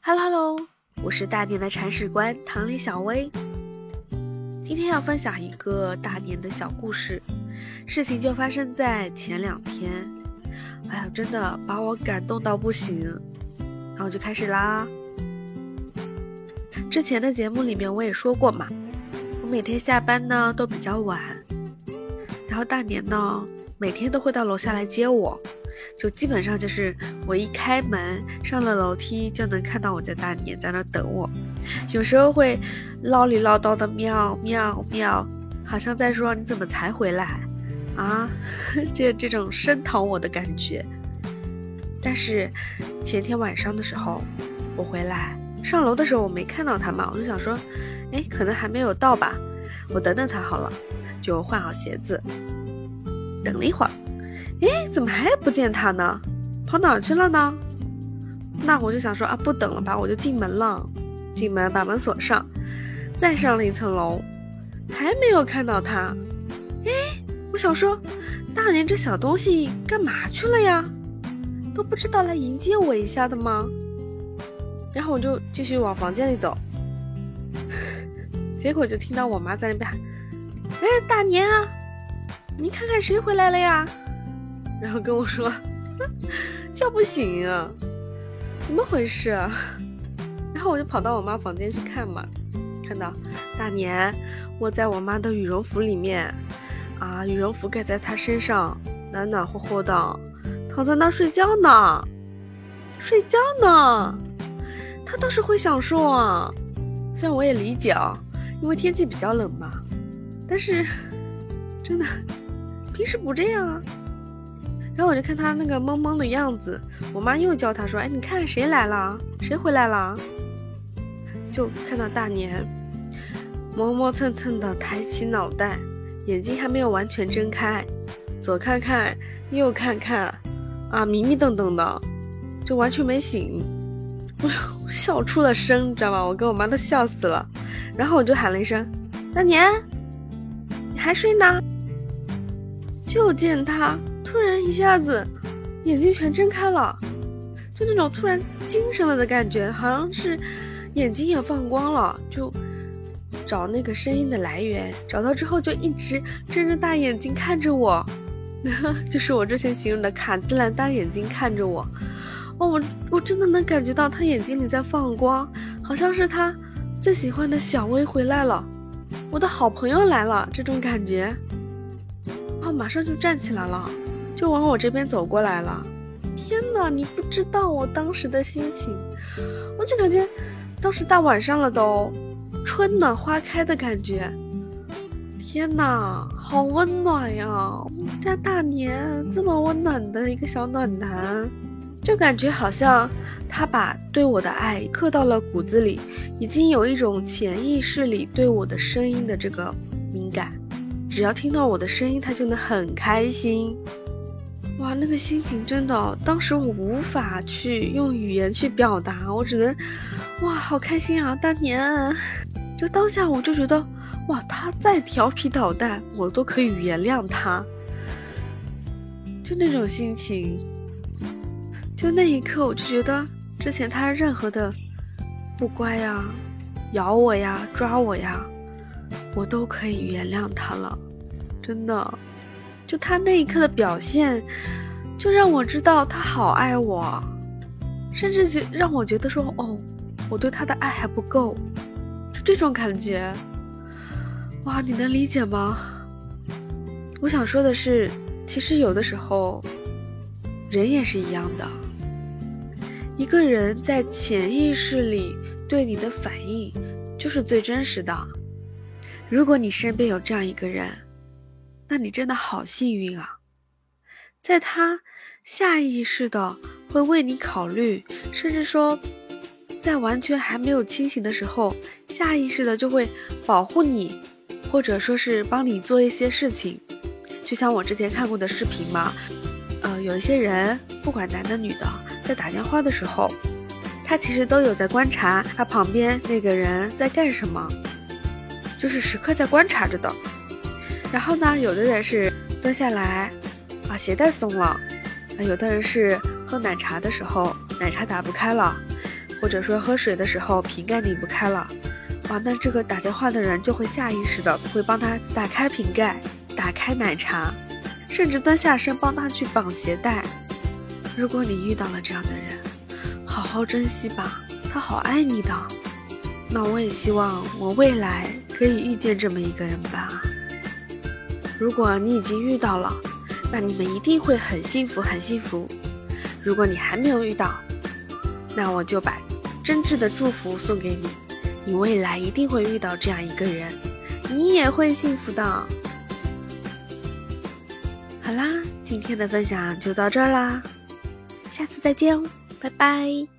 Hello Hello，我是大年的铲屎官唐里小薇。今天要分享一个大年的小故事，事情就发生在前两天。哎呀，真的把我感动到不行。那我就开始啦。之前的节目里面我也说过嘛，我每天下班呢都比较晚，然后大年呢每天都会到楼下来接我。就基本上就是我一开门上了楼梯就能看到我家大年在那等我，有时候会唠里唠叨的喵喵喵，好像在说你怎么才回来啊？这这种声讨我的感觉。但是前天晚上的时候我回来上楼的时候我没看到他嘛，我就想说，哎，可能还没有到吧，我等等他好了，就换好鞋子，等了一会儿。哎，怎么还不见他呢？跑哪儿去了呢？那我就想说啊，不等了吧，我就进门了。进门把门锁上，再上了一层楼，还没有看到他。哎，我想说，大年这小东西干嘛去了呀？都不知道来迎接我一下的吗？然后我就继续往房间里走，结果就听到我妈在那边喊：“哎，大年啊，你看看谁回来了呀？”然后跟我说，叫不醒啊，怎么回事啊？然后我就跑到我妈房间去看嘛，看到大年窝在我妈的羽绒服里面，啊，羽绒服盖在她身上，暖暖和和的，躺在那儿睡觉呢，睡觉呢，他倒是会享受啊。虽然我也理解啊，因为天气比较冷嘛，但是 真的平时不这样啊。然后我就看他那个懵懵的样子，我妈又叫他说：“哎，你看谁来了？谁回来了？”就看到大年磨磨蹭蹭的抬起脑袋，眼睛还没有完全睁开，左看看右看看，啊，迷迷瞪瞪的，就完全没醒。我笑出了声，你知道吗？我跟我妈都笑死了。然后我就喊了一声：“大年，你还睡呢？”就见他。突然一下子，眼睛全睁开了，就那种突然精神了的感觉，好像是眼睛也放光了。就找那个声音的来源，找到之后就一直睁着大眼睛看着我，就是我之前形容的卡姿兰大眼睛看着我。哦，我我真的能感觉到他眼睛里在放光，好像是他最喜欢的小薇回来了，我的好朋友来了这种感觉。哦，马上就站起来了。就往我这边走过来了，天哪！你不知道我当时的心情，我就感觉当时大晚上了都，春暖花开的感觉。天哪，好温暖呀！我们家大年这么温暖的一个小暖男，就感觉好像他把对我的爱刻到了骨子里，已经有一种潜意识里对我的声音的这个敏感，只要听到我的声音，他就能很开心。哇，那个心情真的，当时我无法去用语言去表达，我只能，哇，好开心啊！大年，就当下我就觉得，哇，他再调皮捣蛋，我都可以原谅他，就那种心情，就那一刻，我就觉得之前他任何的不乖呀、咬我呀、抓我呀，我都可以原谅他了，真的。就他那一刻的表现，就让我知道他好爱我，甚至就让我觉得说，哦，我对他的爱还不够，就这种感觉。哇，你能理解吗？我想说的是，其实有的时候，人也是一样的。一个人在潜意识里对你的反应，就是最真实的。如果你身边有这样一个人。那你真的好幸运啊，在他下意识的会为你考虑，甚至说，在完全还没有清醒的时候，下意识的就会保护你，或者说是帮你做一些事情。就像我之前看过的视频嘛，呃，有一些人不管男的女的，在打电话的时候，他其实都有在观察他旁边那个人在干什么，就是时刻在观察着的。然后呢，有的人是蹲下来，把鞋带松了；啊，有的人是喝奶茶的时候，奶茶打不开了，或者说喝水的时候瓶盖拧不开了，哇，那这个打电话的人就会下意识的会帮他打开瓶盖，打开奶茶，甚至蹲下身帮他去绑鞋带。如果你遇到了这样的人，好好珍惜吧，他好爱你的。那我也希望我未来可以遇见这么一个人吧。如果你已经遇到了，那你们一定会很幸福，很幸福。如果你还没有遇到，那我就把真挚的祝福送给你，你未来一定会遇到这样一个人，你也会幸福的。好啦，今天的分享就到这儿啦，下次再见哦，拜拜。